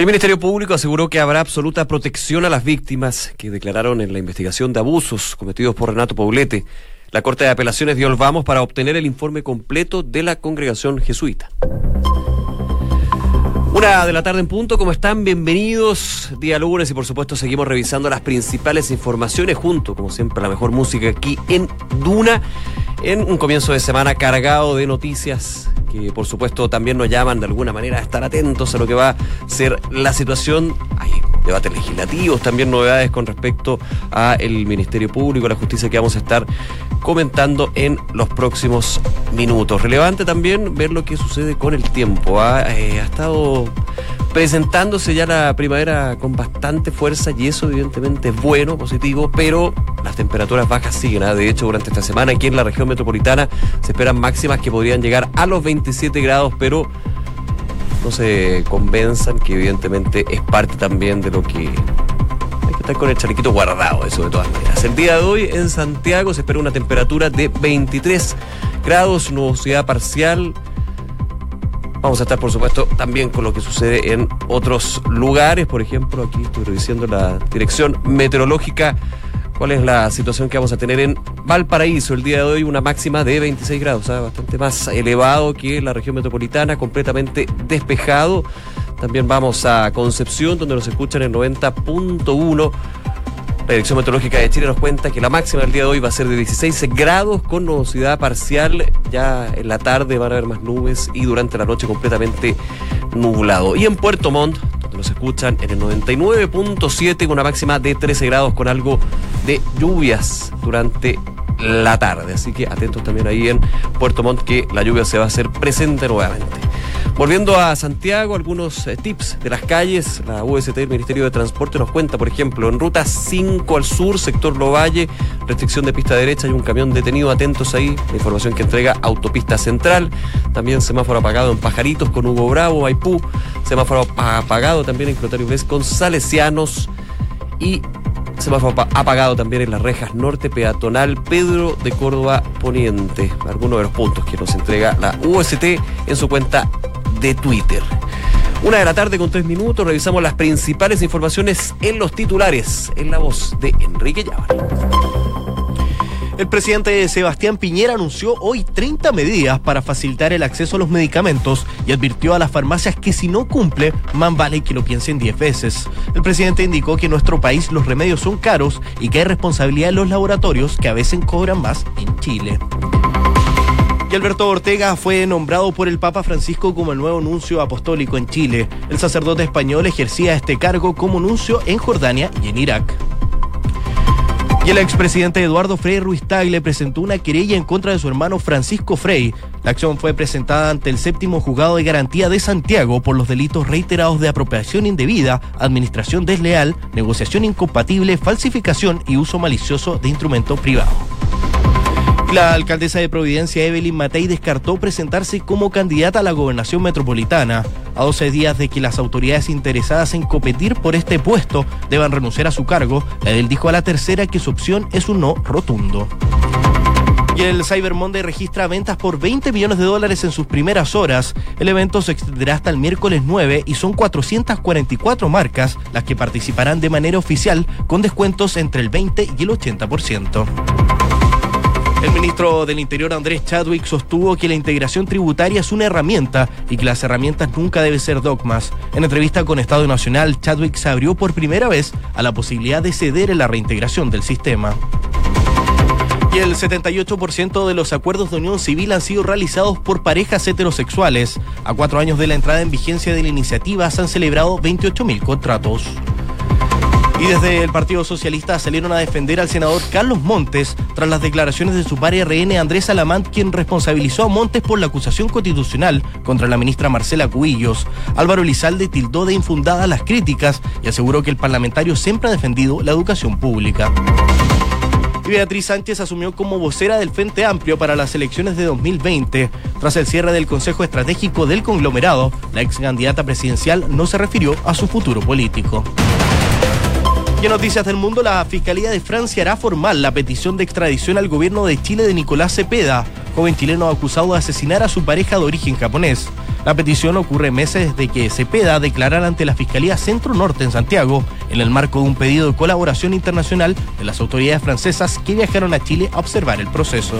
El Ministerio Público aseguró que habrá absoluta protección a las víctimas que declararon en la investigación de abusos cometidos por Renato Paulete. La Corte de Apelaciones dio el vamos para obtener el informe completo de la congregación jesuita. Una de la tarde en punto, ¿cómo están? Bienvenidos. Día lunes y por supuesto seguimos revisando las principales informaciones junto, como siempre, la mejor música aquí en Duna, en un comienzo de semana cargado de noticias que por supuesto también nos llaman de alguna manera a estar atentos a lo que va a ser la situación. Hay debates legislativos, también novedades con respecto a el Ministerio Público, la justicia que vamos a estar comentando en los próximos minutos. Relevante también ver lo que sucede con el tiempo. Ha, eh, ha estado presentándose ya la primavera con bastante fuerza y eso evidentemente es bueno, positivo, pero las temperaturas bajas siguen. ¿ah? De hecho, durante esta semana aquí en la región metropolitana se esperan máximas que podrían llegar a los 27 grados, pero no se convenzan que evidentemente es parte también de lo que hay que estar con el chalequito guardado, eso de todas maneras. El día de hoy en Santiago se espera una temperatura de 23 grados, nubosidad parcial. Vamos a estar, por supuesto, también con lo que sucede en otros lugares. Por ejemplo, aquí estoy revisando la dirección meteorológica. ¿Cuál es la situación que vamos a tener en Valparaíso? El día de hoy una máxima de 26 grados, ¿sabes? bastante más elevado que la región metropolitana, completamente despejado. También vamos a Concepción, donde nos escuchan en 90.1. La Dirección Meteorológica de Chile nos cuenta que la máxima del día de hoy va a ser de 16 grados con nubosidad parcial. Ya en la tarde van a haber más nubes y durante la noche completamente nublado. Y en Puerto Montt, donde nos escuchan en el 99.7 con una máxima de 13 grados con algo de lluvias durante la tarde. Así que atentos también ahí en Puerto Montt que la lluvia se va a hacer presente nuevamente. Volviendo a Santiago, algunos eh, tips de las calles. La UST del Ministerio de Transporte nos cuenta, por ejemplo, en ruta 5 al sur, sector Lovalle, restricción de pista derecha, hay un camión detenido, atentos ahí, la información que entrega Autopista Central. También semáforo apagado en Pajaritos con Hugo Bravo, Maipú. Semáforo apagado también en Clotario Vélez con Salesianos. Y semáforo apagado también en las rejas norte peatonal Pedro de Córdoba Poniente. Algunos de los puntos que nos entrega la UST en su cuenta de Twitter. Una de la tarde con tres minutos, revisamos las principales informaciones en los titulares, en la voz de Enrique Llávar. El presidente Sebastián Piñera anunció hoy 30 medidas para facilitar el acceso a los medicamentos y advirtió a las farmacias que si no cumple, más vale que lo piensen 10 veces. El presidente indicó que en nuestro país los remedios son caros y que hay responsabilidad de los laboratorios que a veces cobran más en Chile. Y Alberto Ortega fue nombrado por el Papa Francisco como el nuevo nuncio apostólico en Chile. El sacerdote español ejercía este cargo como nuncio en Jordania y en Irak. Y el expresidente Eduardo Frei Ruiz Tagle presentó una querella en contra de su hermano Francisco Frei. La acción fue presentada ante el séptimo juzgado de garantía de Santiago por los delitos reiterados de apropiación indebida, administración desleal, negociación incompatible, falsificación y uso malicioso de instrumento privado. La alcaldesa de Providencia, Evelyn Matei, descartó presentarse como candidata a la gobernación metropolitana. A 12 días de que las autoridades interesadas en competir por este puesto deban renunciar a su cargo, del dijo a la tercera que su opción es un no rotundo. Y el Cyber Monday registra ventas por 20 millones de dólares en sus primeras horas. El evento se extenderá hasta el miércoles 9 y son 444 marcas las que participarán de manera oficial con descuentos entre el 20 y el 80%. El ministro del Interior Andrés Chadwick sostuvo que la integración tributaria es una herramienta y que las herramientas nunca deben ser dogmas. En entrevista con Estado Nacional, Chadwick se abrió por primera vez a la posibilidad de ceder en la reintegración del sistema. Y el 78% de los acuerdos de unión civil han sido realizados por parejas heterosexuales. A cuatro años de la entrada en vigencia de la iniciativa se han celebrado 28.000 contratos. Y desde el Partido Socialista salieron a defender al senador Carlos Montes tras las declaraciones de su par RN Andrés Alamant, quien responsabilizó a Montes por la acusación constitucional contra la ministra Marcela Cubillos. Álvaro Lizalde tildó de infundadas las críticas y aseguró que el parlamentario siempre ha defendido la educación pública. Beatriz Sánchez asumió como vocera del Frente Amplio para las elecciones de 2020. Tras el cierre del Consejo Estratégico del conglomerado, la ex candidata presidencial no se refirió a su futuro político. Y en Noticias del Mundo, la Fiscalía de Francia hará formal la petición de extradición al gobierno de Chile de Nicolás Cepeda. joven chileno acusado de asesinar a su pareja de origen japonés. La petición ocurre meses de que Cepeda declarara ante la Fiscalía Centro Norte en Santiago, en el marco de un pedido de colaboración internacional de las autoridades francesas que viajaron a Chile a observar el proceso.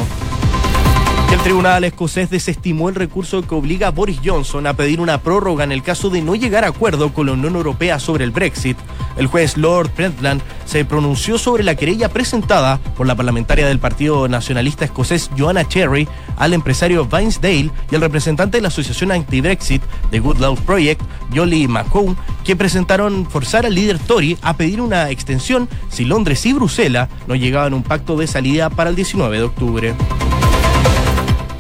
El tribunal escocés desestimó el recurso que obliga a Boris Johnson a pedir una prórroga en el caso de no llegar a acuerdo con la Unión Europea sobre el Brexit. El juez Lord Brentland se pronunció sobre la querella presentada por la parlamentaria del Partido Nacionalista Escocés Joanna Cherry al empresario Vinesdale y el representante de la Asociación Anti-Brexit de Good Law Project, Jolly McComb, que presentaron forzar al líder Tory a pedir una extensión si Londres y Bruselas no llegaban a un pacto de salida para el 19 de octubre.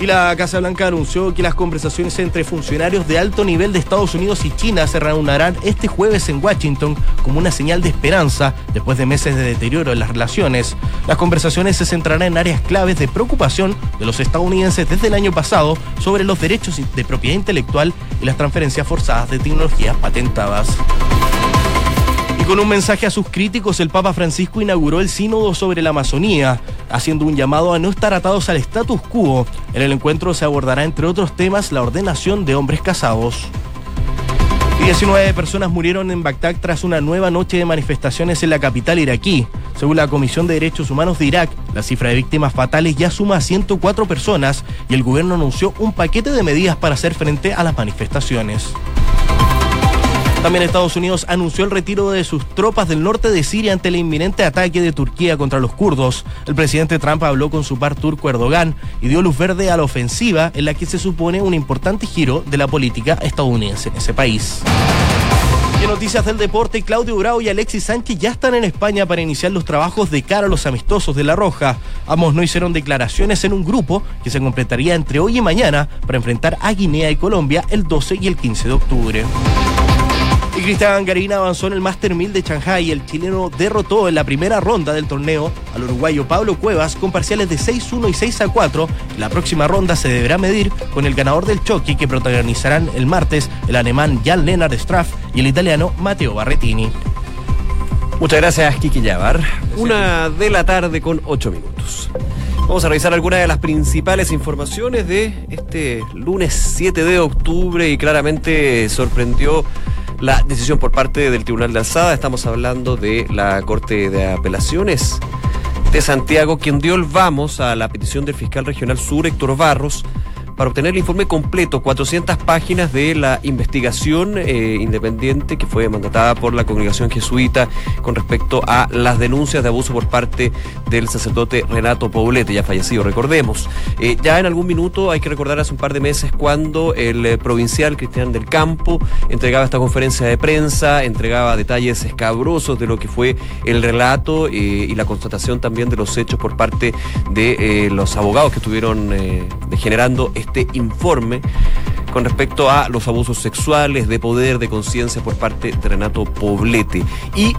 Y la Casa Blanca anunció que las conversaciones entre funcionarios de alto nivel de Estados Unidos y China se reanudarán este jueves en Washington como una señal de esperanza después de meses de deterioro en las relaciones. Las conversaciones se centrarán en áreas claves de preocupación de los estadounidenses desde el año pasado sobre los derechos de propiedad intelectual y las transferencias forzadas de tecnologías patentadas. Con un mensaje a sus críticos, el Papa Francisco inauguró el sínodo sobre la Amazonía, haciendo un llamado a no estar atados al status quo. En el encuentro se abordará, entre otros temas, la ordenación de hombres casados. Y 19 personas murieron en Bagdad tras una nueva noche de manifestaciones en la capital iraquí. Según la Comisión de Derechos Humanos de Irak, la cifra de víctimas fatales ya suma a 104 personas y el gobierno anunció un paquete de medidas para hacer frente a las manifestaciones. También Estados Unidos anunció el retiro de sus tropas del norte de Siria ante el inminente ataque de Turquía contra los kurdos. El presidente Trump habló con su par turco Erdogan y dio luz verde a la ofensiva en la que se supone un importante giro de la política estadounidense en ese país. Y en noticias del deporte, Claudio Bravo y Alexis Sánchez ya están en España para iniciar los trabajos de cara a los amistosos de La Roja. Ambos no hicieron declaraciones en un grupo que se completaría entre hoy y mañana para enfrentar a Guinea y Colombia el 12 y el 15 de octubre. Y Cristian Garina avanzó en el Master 1000 de Shanghai. El chileno derrotó en la primera ronda del torneo al uruguayo Pablo Cuevas con parciales de 6-1 y 6-4. La próxima ronda se deberá medir con el ganador del choque que protagonizarán el martes el alemán Jan Lennart Straff y el italiano Matteo Barretini. Muchas gracias, Kiki Yavar. Una de la tarde con ocho minutos. Vamos a revisar algunas de las principales informaciones de este lunes 7 de octubre y claramente sorprendió la decisión por parte del Tribunal de Alzada. Estamos hablando de la Corte de Apelaciones de Santiago, quien dio el vamos a la petición del fiscal regional sur, Héctor Barros, para obtener el informe completo, 400 páginas de la investigación eh, independiente que fue mandatada por la congregación jesuita con respecto a las denuncias de abuso por parte del sacerdote Renato Poblete, ya fallecido, recordemos. Eh, ya en algún minuto hay que recordar hace un par de meses cuando el eh, provincial Cristian del Campo entregaba esta conferencia de prensa, entregaba detalles escabrosos de lo que fue el relato y la constatación también de los hechos por parte de los abogados que estuvieron generando este este informe con respecto a los abusos sexuales, de poder, de conciencia por parte de Renato Poblete. Y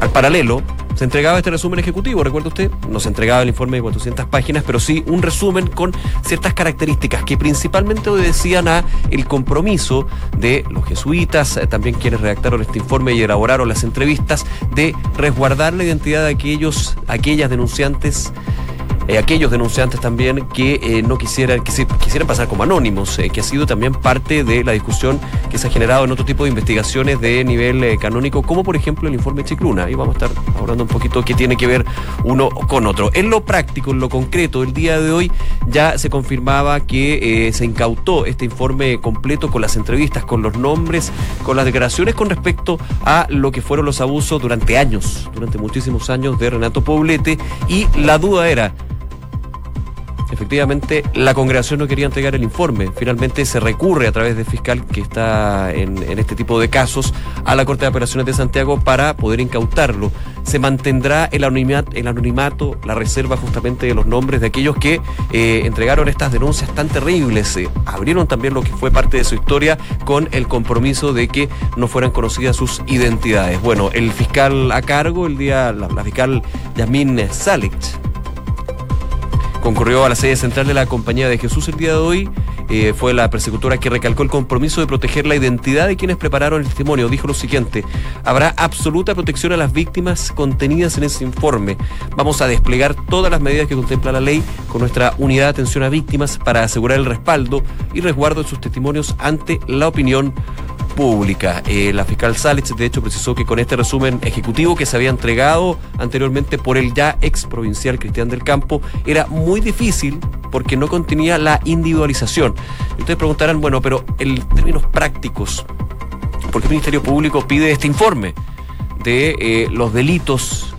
al paralelo, se entregaba este resumen ejecutivo, recuerda usted, no se entregaba el informe de 400 páginas, pero sí un resumen con ciertas características que principalmente obedecían a el compromiso de los jesuitas, eh, también quienes redactaron este informe y elaboraron las entrevistas, de resguardar la identidad de aquellos, aquellas denunciantes eh, aquellos denunciantes también que eh, no quisieran, que quisieran pasar como anónimos, eh, que ha sido también parte de la discusión que se ha generado en otro tipo de investigaciones de nivel canónico, como por ejemplo el informe Chicluna. Y vamos a estar hablando un poquito qué tiene que ver uno con otro. En lo práctico, en lo concreto, el día de hoy ya se confirmaba que se incautó este informe completo con las entrevistas, con los nombres, con las declaraciones con respecto a lo que fueron los abusos durante años, durante muchísimos años de Renato Poblete. Y la duda era, efectivamente la congregación no quería entregar el informe. Finalmente se recurre a través del fiscal que está en, este tipo de casos a la Corte de Apelaciones de Santiago para poder incautarlo. Se mantendrá el anonimato, el anonimato la reserva justamente de los nombres de aquellos que eh, entregaron estas denuncias tan terribles. abrieron también lo que fue parte de su historia con el compromiso de que no fueran conocidas sus identidades. Bueno, el fiscal a cargo, el día, la, fiscal Yasmin Salek, concurrió a la sede central de la Compañía de Jesús el día de hoy eh, fue la persecutora que recalcó el compromiso de proteger la identidad de quienes prepararon el testimonio. Dijo lo siguiente, habrá absoluta protección a las víctimas contenidas en ese informe. Vamos a desplegar todas las medidas que contempla la ley con nuestra unidad de atención a víctimas para asegurar el respaldo y resguardo de sus testimonios ante la opinión pública. Eh, la fiscal Sález, de hecho, precisó que con este resumen ejecutivo que se había entregado anteriormente por el ya ex provincial Cristian del Campo, era muy difícil porque no contenía la individualización. Ustedes preguntarán, bueno, pero en términos prácticos, ¿por qué el Ministerio Público pide este informe de eh, los delitos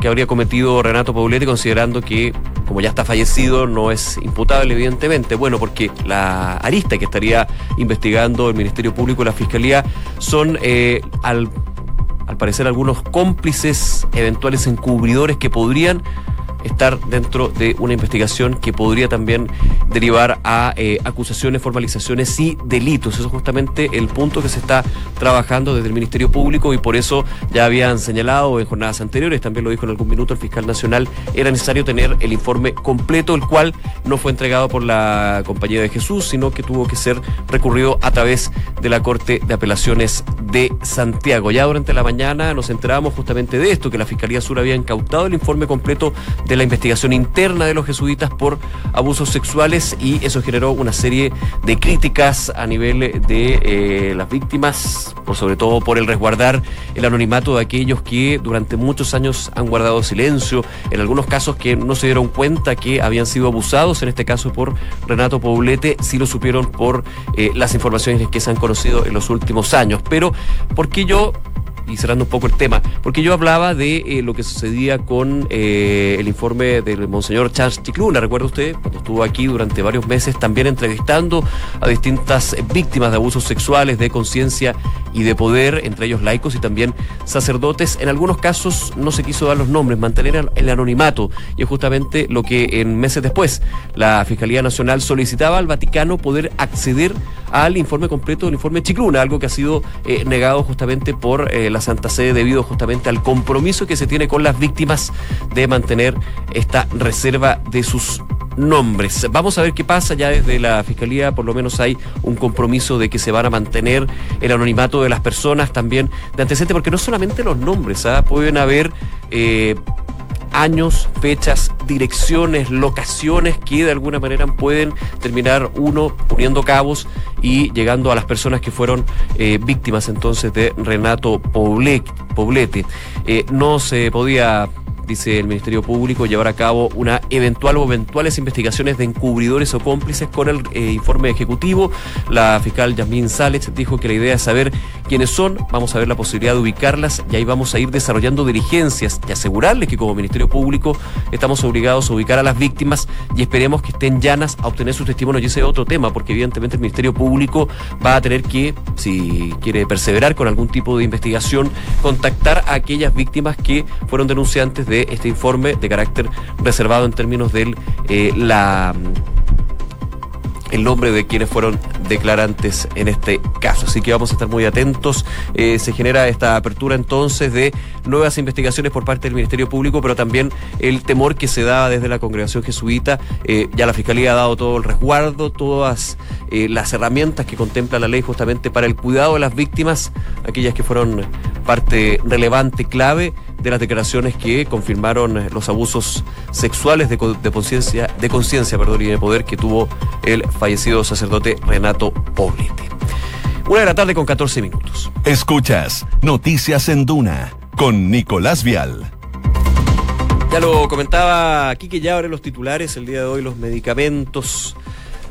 que habría cometido Renato Paulete, considerando que como ya está fallecido, no es imputable, evidentemente. Bueno, porque la arista que estaría investigando el Ministerio Público y la Fiscalía son, eh, al, al parecer, algunos cómplices, eventuales encubridores que podrían estar dentro de una investigación que podría también derivar a eh, acusaciones, formalizaciones y delitos. Eso es justamente el punto que se está trabajando desde el Ministerio Público y por eso ya habían señalado en jornadas anteriores, también lo dijo en algún minuto el fiscal nacional, era necesario tener el informe completo, el cual no fue entregado por la Compañía de Jesús, sino que tuvo que ser recurrido a través de la Corte de Apelaciones de Santiago. Ya durante la mañana nos enterábamos justamente de esto, que la Fiscalía Sur había incautado el informe completo de la investigación interna de los jesuitas por abusos sexuales y eso generó una serie de críticas a nivel de eh, las víctimas, por sobre todo por el resguardar el anonimato de aquellos que durante muchos años han guardado silencio, en algunos casos que no se dieron cuenta que habían sido abusados, en este caso por Renato Poblete, sí lo supieron por eh, las informaciones que se han conocido en los últimos años. Pero, ¿por qué yo y cerrando un poco el tema, porque yo hablaba de eh, lo que sucedía con eh, el informe del Monseñor Charles Chicluna, recuerda usted, cuando estuvo aquí durante varios meses también entrevistando a distintas víctimas de abusos sexuales, de conciencia y de poder, entre ellos laicos y también sacerdotes. En algunos casos no se quiso dar los nombres, mantener el anonimato, y es justamente lo que en meses después la Fiscalía Nacional solicitaba al Vaticano poder acceder al informe completo del informe Chicluna, algo que ha sido eh, negado justamente por la Santa Sede debido justamente al compromiso que se tiene con las víctimas de mantener esta reserva de sus nombres. Vamos a ver qué pasa. Ya desde la Fiscalía por lo menos hay un compromiso de que se van a mantener el anonimato de las personas también de antecedente, porque no solamente los nombres, ¿ah? pueden haber... Eh, años, fechas, direcciones, locaciones que de alguna manera pueden terminar uno poniendo cabos y llegando a las personas que fueron eh, víctimas entonces de Renato Poblete. Eh, no se podía dice el Ministerio Público, llevar a cabo una eventual o eventuales investigaciones de encubridores o cómplices con el eh, informe ejecutivo. La fiscal Yasmín Sález dijo que la idea es saber quiénes son, vamos a ver la posibilidad de ubicarlas y ahí vamos a ir desarrollando diligencias y asegurarles que como Ministerio Público estamos obligados a ubicar a las víctimas y esperemos que estén llanas a obtener sus testimonios. Y ese es otro tema, porque evidentemente el Ministerio Público va a tener que, si quiere perseverar con algún tipo de investigación, contactar a aquellas víctimas que fueron denunciantes de de este informe de carácter reservado en términos del eh, el nombre de quienes fueron declarantes en este caso. Así que vamos a estar muy atentos. Eh, se genera esta apertura entonces de nuevas investigaciones por parte del Ministerio Público, pero también el temor que se da desde la congregación jesuita. Eh, ya la Fiscalía ha dado todo el resguardo, todas las herramientas que contempla la ley justamente para el cuidado de las víctimas, aquellas que fueron parte relevante, clave de las declaraciones que confirmaron los abusos sexuales de, conciencia de conciencia perdón, y de poder que tuvo el fallecido sacerdote Renato Poblete. Una de la tarde con 14 minutos. Escuchas Noticias en Duna con Nicolás Vial. Ya lo comentaba aquí que ya ahora los titulares, el día de hoy los medicamentos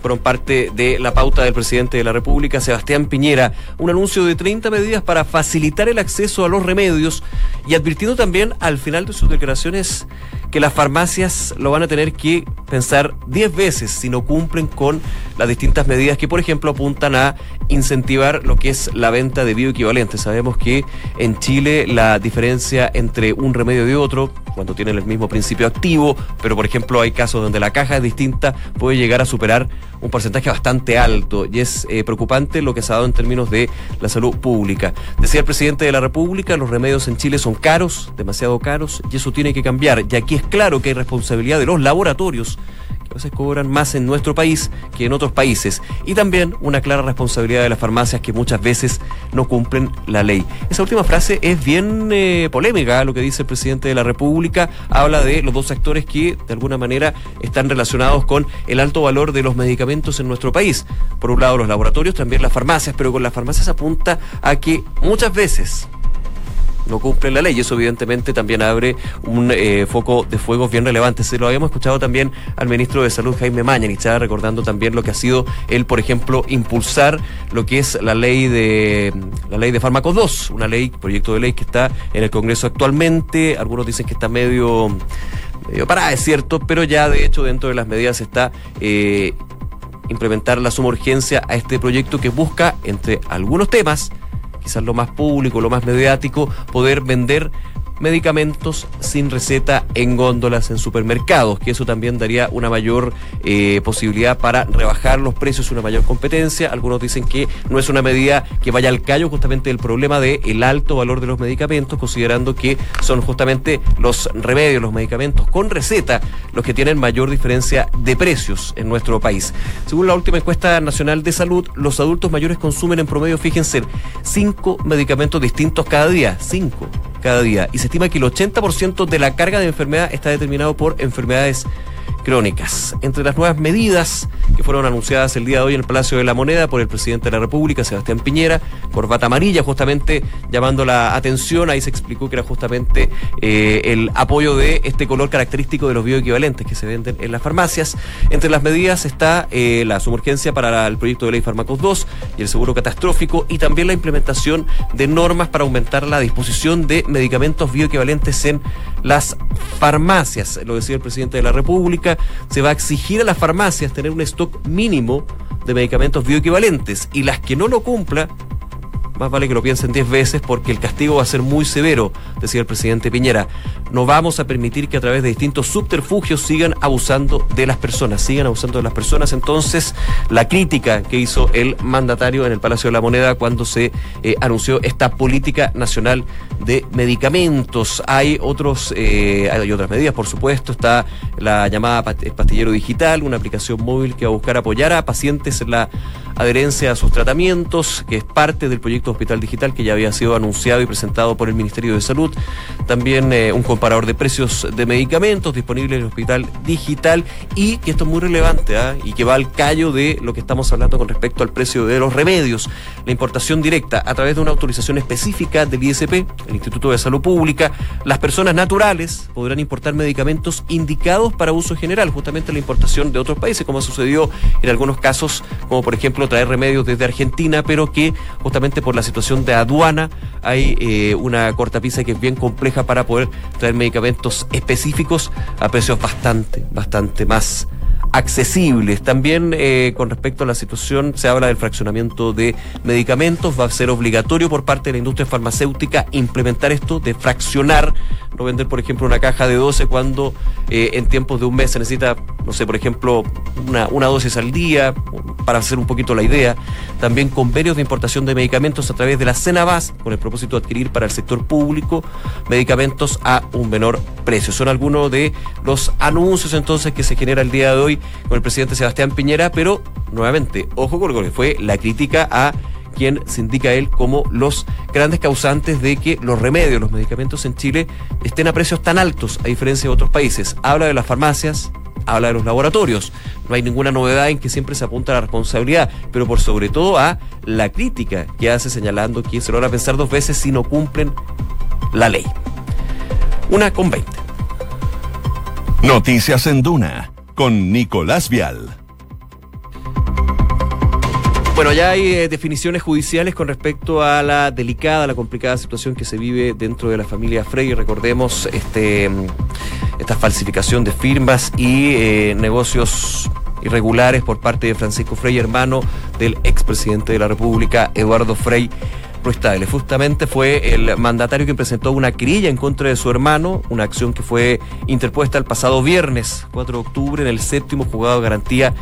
fueron parte de la pauta del presidente de la República, Sebastián Piñera, un anuncio de 30 medidas para facilitar el acceso a los remedios y advirtiendo también al final de sus declaraciones que las farmacias lo van a tener que pensar 10 veces si no cumplen con las distintas medidas que, por ejemplo, apuntan a incentivar lo que es la venta de bioequivalentes. Sabemos que en Chile la diferencia entre un remedio y otro, cuando tienen el mismo principio activo, pero por ejemplo hay casos donde la caja es distinta, puede llegar a superar un porcentaje bastante alto y es eh, preocupante lo que se ha dado en términos de la salud pública. Decía el presidente de la República, los remedios en Chile son caros, demasiado caros, y eso tiene que cambiar. Y aquí es claro que hay responsabilidad de los laboratorios que a veces cobran más en nuestro país que en otros países. Y también una clara responsabilidad de las farmacias que muchas veces no cumplen la ley. Esa última frase es bien eh, polémica, lo que dice el presidente de la República. Habla de los dos actores que de alguna manera están relacionados con el alto valor de los medicamentos en nuestro país. Por un lado los laboratorios, también las farmacias, pero con las farmacias apunta a que muchas veces no cumplen la ley. Y eso evidentemente también abre un eh, foco de fuego bien relevante. Se lo habíamos escuchado también al ministro de Salud, Jaime estaba recordando también lo que ha sido él, por ejemplo, impulsar lo que es la ley de la ley de fármacos 2, una ley, proyecto de ley que está en el Congreso actualmente. Algunos dicen que está medio, medio parada, es cierto, pero ya de hecho dentro de las medidas está eh, implementar la suma urgencia a este proyecto que busca, entre algunos temas, quizás lo más público, lo más mediático, poder vender medicamentos sin receta en góndolas en supermercados, que eso también daría una mayor eh, posibilidad para rebajar los precios, una mayor competencia. Algunos dicen que no es una medida que vaya al callo justamente del problema del el alto valor de los medicamentos, considerando que son justamente los remedios, los medicamentos con receta, los que tienen mayor diferencia de precios en nuestro país. Según la última encuesta nacional de salud, los adultos mayores consumen en promedio, fíjense, cinco medicamentos distintos cada día. Cinco cada día. Y se estima que el 80% de la carga de enfermedad está determinado por enfermedades crónicas. Entre las nuevas medidas que fueron anunciadas el día de hoy en el Palacio de la Moneda por el presidente de la República, Sebastián Piñera, corbata amarilla, justamente llamando la atención, ahí se explicó que era justamente eh, el apoyo de este color característico de los bioequivalentes que se venden en las farmacias. Entre las medidas está eh, la sumergencia para el proyecto de ley Fármacos 2 y el seguro catastrófico y también la implementación de normas para aumentar la disposición de medicamentos bioequivalentes en las farmacias. Lo decía el presidente de la República se va a exigir a las farmacias tener un stock mínimo de medicamentos bioequivalentes y las que no lo cumpla más vale que lo piensen 10 veces porque el castigo va a ser muy severo, decía el presidente Piñera. No vamos a permitir que a través de distintos subterfugios sigan abusando de las personas, sigan abusando de las personas. Entonces, la crítica que hizo el mandatario en el Palacio de la Moneda cuando se eh, anunció esta política nacional de medicamentos. Hay otros, eh, hay otras medidas, por supuesto. Está la llamada pastillero digital, una aplicación móvil que va a buscar apoyar a pacientes en la adherencia a sus tratamientos, que es parte del proyecto Hospital Digital que ya había sido anunciado y presentado por el Ministerio de Salud. También eh, un comparador de precios de medicamentos disponible en el Hospital Digital y que esto es muy relevante ¿ah? y que va al callo de lo que estamos hablando con respecto al precio de los remedios. La importación directa a través de una autorización específica del ISP, el Instituto de Salud Pública, las personas naturales podrán importar medicamentos indicados para uso general, justamente la importación de otros países, como sucedió en algunos casos, como por ejemplo traer remedios desde Argentina, pero que justamente por la situación de aduana. Hay eh, una cortapisa que es bien compleja para poder traer medicamentos específicos a precios bastante, bastante más accesibles. También eh, con respecto a la situación se habla del fraccionamiento de medicamentos. Va a ser obligatorio por parte de la industria farmacéutica implementar esto de fraccionar, no vender por ejemplo una caja de 12 cuando eh, en tiempos de un mes se necesita, no sé, por ejemplo, una, una dosis al día, para hacer un poquito la idea. También convenios de importación de medicamentos a través de la Cenabas con el propósito de adquirir para el sector público medicamentos a un menor precio. Son algunos de los anuncios entonces que se genera el día de hoy con el presidente Sebastián Piñera, pero nuevamente, ojo con lo que fue la crítica a quien se indica él como los grandes causantes de que los remedios, los medicamentos en Chile estén a precios tan altos a diferencia de otros países. Habla de las farmacias, habla de los laboratorios. No hay ninguna novedad en que siempre se apunta la responsabilidad, pero por sobre todo a la crítica que hace señalando que se lo van a pensar dos veces si no cumplen la ley. Una con veinte. Noticias en Duna con Nicolás Vial. Bueno, ya hay eh, definiciones judiciales con respecto a la delicada, la complicada situación que se vive dentro de la familia Frey. Recordemos este, esta falsificación de firmas y eh, negocios irregulares por parte de Francisco Frey, hermano del expresidente de la República, Eduardo Frey Justamente fue el mandatario que presentó una querella en contra de su hermano, una acción que fue interpuesta el pasado viernes 4 de octubre en el séptimo juzgado de garantía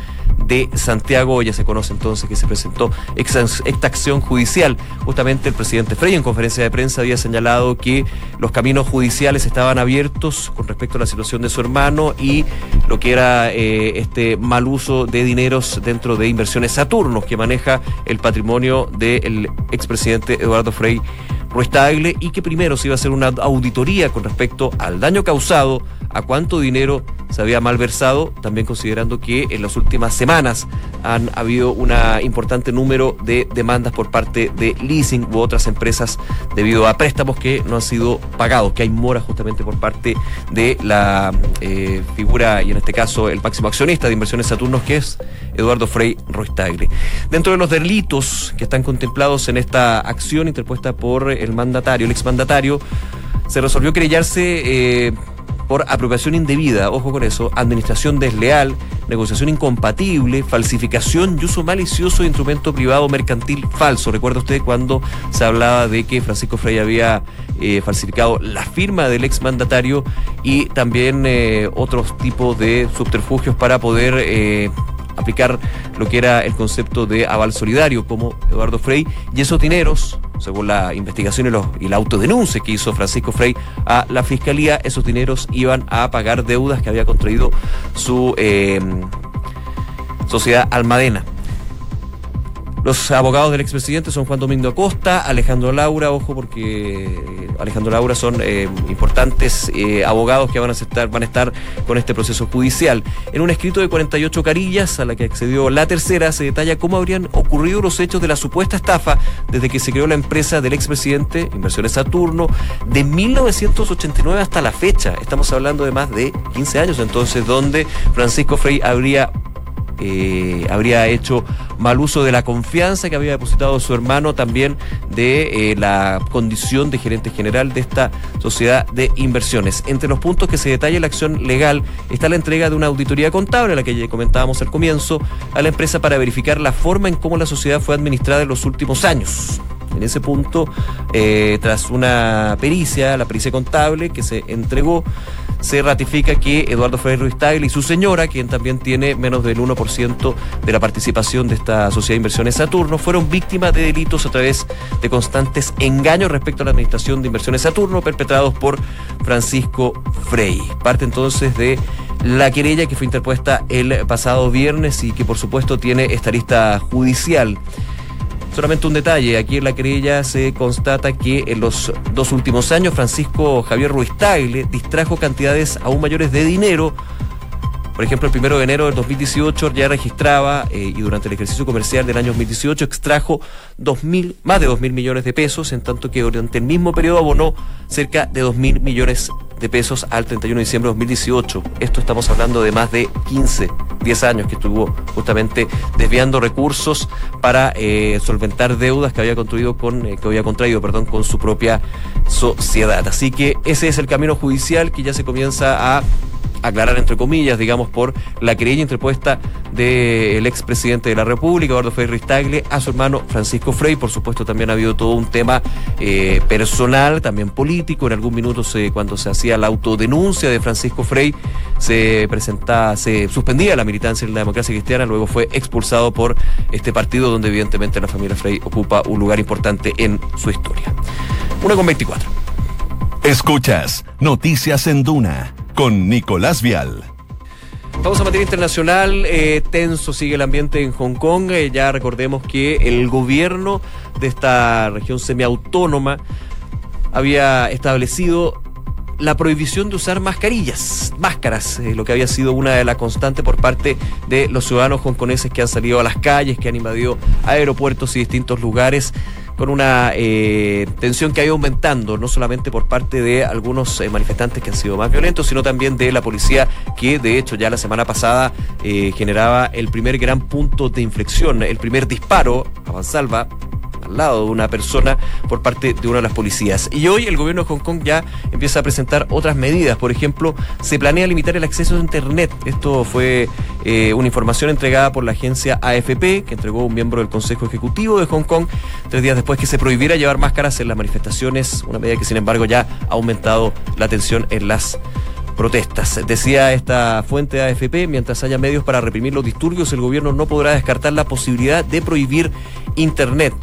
de Santiago. Ya se conoce entonces que se presentó esta acción judicial. Justamente el presidente Frey en conferencia de prensa había señalado que los caminos judiciales estaban abiertos con respecto a la situación de su hermano y lo que era eh, este mal uso de dineros dentro de inversiones Saturnos que maneja el patrimonio del expresidente Eduardo Frei Ruiz y que primero se iba a hacer una auditoría con respecto al daño causado, a cuánto dinero se había malversado, también considerando que en las últimas semanas han habido un importante número de demandas por parte de leasing u otras empresas debido a préstamos que no han sido pagados, que hay mora justamente por parte de la eh, figura y en este caso el máximo accionista de Inversiones Saturnos, que es Eduardo Frei Ruiz Dentro de los delitos que están contemplados en esta acción interpuesta por el mandatario, el exmandatario, se resolvió querellarse eh, por apropiación indebida, ojo con eso, administración desleal, negociación incompatible, falsificación y uso malicioso de instrumento privado mercantil falso. Recuerda usted cuando se hablaba de que Francisco Frey había eh, falsificado la firma del exmandatario y también eh, otros tipos de subterfugios para poder aplicar lo que era el concepto de aval solidario como Eduardo Frey y esos dineros, según la investigación y, los, la autodenuncia que hizo Francisco Frey a la fiscalía, esos dineros iban a pagar deudas que había contraído su eh, sociedad Almadena. Los abogados del expresidente son Juan Domingo Acosta, Alejandro Laura, ojo porque eh, Alejandro Laura son eh, importantes eh, abogados que van a, estar, van a estar con este proceso judicial. En un escrito de 48 carillas a la que accedió la tercera se detalla cómo habrían ocurrido los hechos de la supuesta estafa desde que se creó la empresa del expresidente, Inversiones Saturno, de 1989 hasta la fecha. Estamos hablando de más de 15 años entonces, donde Francisco Frey habría eh, habría hecho mal uso de la confianza que había depositado su hermano, también de eh, la condición de gerente general de esta sociedad de inversiones. Entre los puntos que se detalla la acción legal está la entrega de una auditoría contable, la que comentábamos al comienzo, a la empresa para verificar la forma en cómo la sociedad fue administrada en los últimos años. En ese punto, eh, tras una pericia, la pericia contable que se entregó, se ratifica que Eduardo Ferrer Ruiz y su señora, quien también tiene menos del 1% de la participación de esta sociedad de inversiones Saturno, fueron víctimas de delitos a través de constantes engaños respecto a la administración de inversiones Saturno perpetrados por Francisco Frey. Parte entonces de la querella que fue interpuesta el pasado viernes y que por supuesto tiene esta lista judicial. Solamente un detalle, aquí en la querella se constata que en los dos últimos años Francisco Javier Ruiz Tagle distrajo cantidades aún mayores de dinero por ejemplo, el primero de enero del 2018 ya registraba eh, y durante el ejercicio comercial del año 2018 extrajo más de 2.000 millones de pesos, en tanto que durante el mismo periodo abonó cerca de 2.000 millones de pesos al 31 de diciembre de 2018. Esto estamos hablando de más de 15, 10 años que estuvo justamente desviando recursos para eh, solventar deudas que había construido con, eh, que había contraído, con su propia sociedad. Así que ese es el camino judicial que ya se comienza a aclarar entre comillas, digamos, por la querella interpuesta del expresidente de la República, Eduardo Frei Tagle, a su hermano Francisco Frey. Por supuesto, también ha habido todo un tema eh, personal, también político. En algún minuto, cuando se hacía la autodenuncia de Francisco Frey, se presentaba, se suspendía la militancia en la democracia cristiana, luego fue expulsado por este partido, donde evidentemente la familia Frey ocupa un lugar importante en su historia. Una con 24. Escuchas Noticias en Duna con Nicolás Vial. Vamos a materia internacional. Eh, tenso sigue el ambiente en Hong Kong. Eh, ya recordemos que el gobierno de esta región semiautónoma había establecido la prohibición de usar mascarillas, máscaras, eh, lo que había sido una de las constantes por parte de los ciudadanos hongkoneses que han salido a las calles, que han invadido aeropuertos y distintos lugares con una eh, tensión que ha ido aumentando, no solamente por parte de algunos eh, manifestantes que han sido más violentos, sino también de la policía que de hecho ya la semana pasada eh, generaba el primer gran punto de inflexión, el primer disparo a Mansalva al lado de una persona por parte de una de las policías. Y hoy el gobierno de Hong Kong ya empieza a presentar otras medidas. Por ejemplo, se planea limitar el acceso a Internet. Esto fue eh, una información entregada por la agencia AFP, que entregó un miembro del Consejo Ejecutivo de Hong Kong, tres días después que se prohibiera llevar máscaras en las manifestaciones, una medida que sin embargo ya ha aumentado la tensión en las protestas. Decía esta fuente AFP, mientras haya medios para reprimir los disturbios, el gobierno no podrá descartar la posibilidad de prohibir Internet.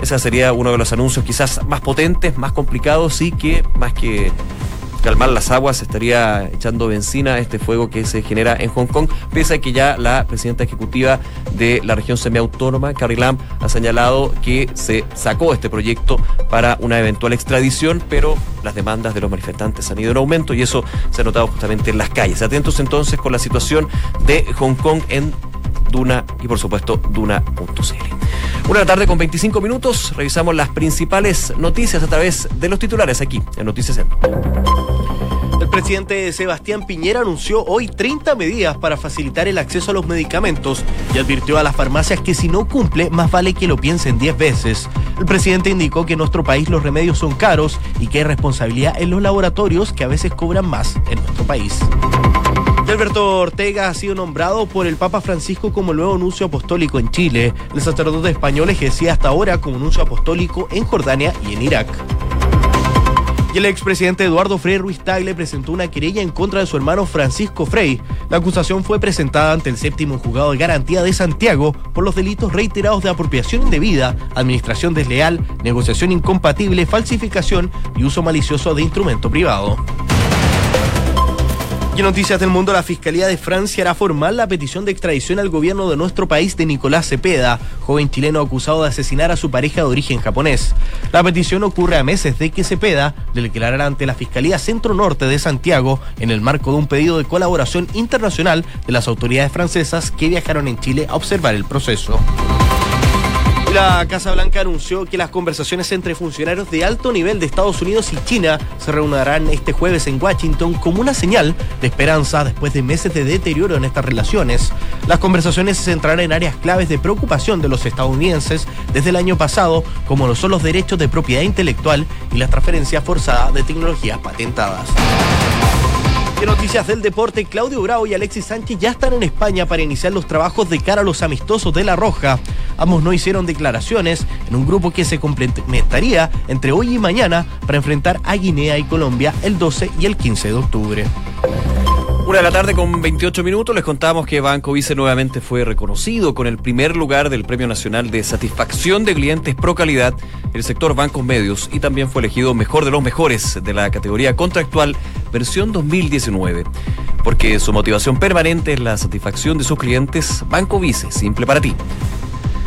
Ese sería uno de los anuncios quizás más potentes, más complicados y que más que calmar las aguas estaría echando benzina a este fuego que se genera en Hong Kong, pese a que ya la presidenta ejecutiva de la región semiautónoma, Carrie Lam, ha señalado que se sacó este proyecto para una eventual extradición, pero las demandas de los manifestantes han ido en aumento y eso se ha notado justamente en las calles. Atentos entonces con la situación de Hong Kong en Duna y por supuesto Duna.cl. Una tarde con 25 minutos, revisamos las principales noticias a través de los titulares aquí en Noticias Centro. El presidente Sebastián Piñera anunció hoy 30 medidas para facilitar el acceso a los medicamentos y advirtió a las farmacias que si no cumple, más vale que lo piensen 10 veces. El presidente indicó que en nuestro país los remedios son caros y que hay responsabilidad en los laboratorios que a veces cobran más en nuestro país. Alberto Ortega ha sido nombrado por el Papa Francisco como el nuevo nuncio apostólico en Chile. El sacerdote español ejercía hasta ahora como nuncio apostólico en Jordania y en Irak. Y el expresidente Eduardo Frei Ruiz Tagle presentó una querella en contra de su hermano Francisco Frei. La acusación fue presentada ante el séptimo juzgado de garantía de Santiago por los delitos reiterados de apropiación indebida, administración desleal, negociación incompatible, falsificación y uso malicioso de instrumento privado. En Noticias del Mundo, la Fiscalía de Francia hará formal la petición de extradición al gobierno de nuestro país de Nicolás Cepeda, joven chileno acusado de asesinar a su pareja de origen japonés. La petición ocurre a meses de que Cepeda declarara ante la Fiscalía Centro Norte de Santiago en el marco de un pedido de colaboración internacional de las autoridades francesas que viajaron en Chile a observar el proceso. La Casa Blanca anunció que las conversaciones entre funcionarios de alto nivel de Estados Unidos y China se reunirán este jueves en Washington como una señal de esperanza después de meses de deterioro en estas relaciones. Las conversaciones se centrarán en áreas claves de preocupación de los estadounidenses desde el año pasado, como lo son los derechos de propiedad intelectual y la transferencia forzada de tecnologías patentadas. Noticias del deporte, Claudio Bravo y Alexis Sánchez ya están en España para iniciar los trabajos de cara a los amistosos de La Roja. Ambos no hicieron declaraciones en un grupo que se complementaría entre hoy y mañana para enfrentar a Guinea y Colombia el 12 y el 15 de octubre. Una de la tarde con 28 minutos les contamos que Banco Vice nuevamente fue reconocido con el primer lugar del Premio Nacional de Satisfacción de Clientes Pro Calidad el sector bancos medios y también fue elegido mejor de los mejores de la categoría contractual versión 2019. Porque su motivación permanente es la satisfacción de sus clientes, Banco Vice, simple para ti.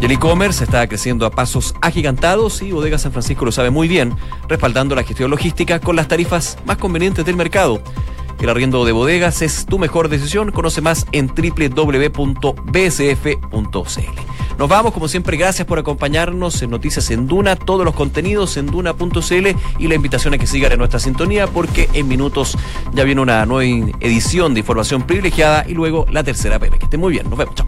Y el e-commerce está creciendo a pasos agigantados y Bodega San Francisco lo sabe muy bien, respaldando la gestión logística con las tarifas más convenientes del mercado. El arriendo de bodegas es tu mejor decisión. Conoce más en www.bsf.cl. Nos vamos, como siempre, gracias por acompañarnos en Noticias en Duna, todos los contenidos en duna.cl y la invitación a que sigan en nuestra sintonía porque en minutos ya viene una nueva edición de información privilegiada y luego la tercera PM. Que esté muy bien, nos vemos, chao.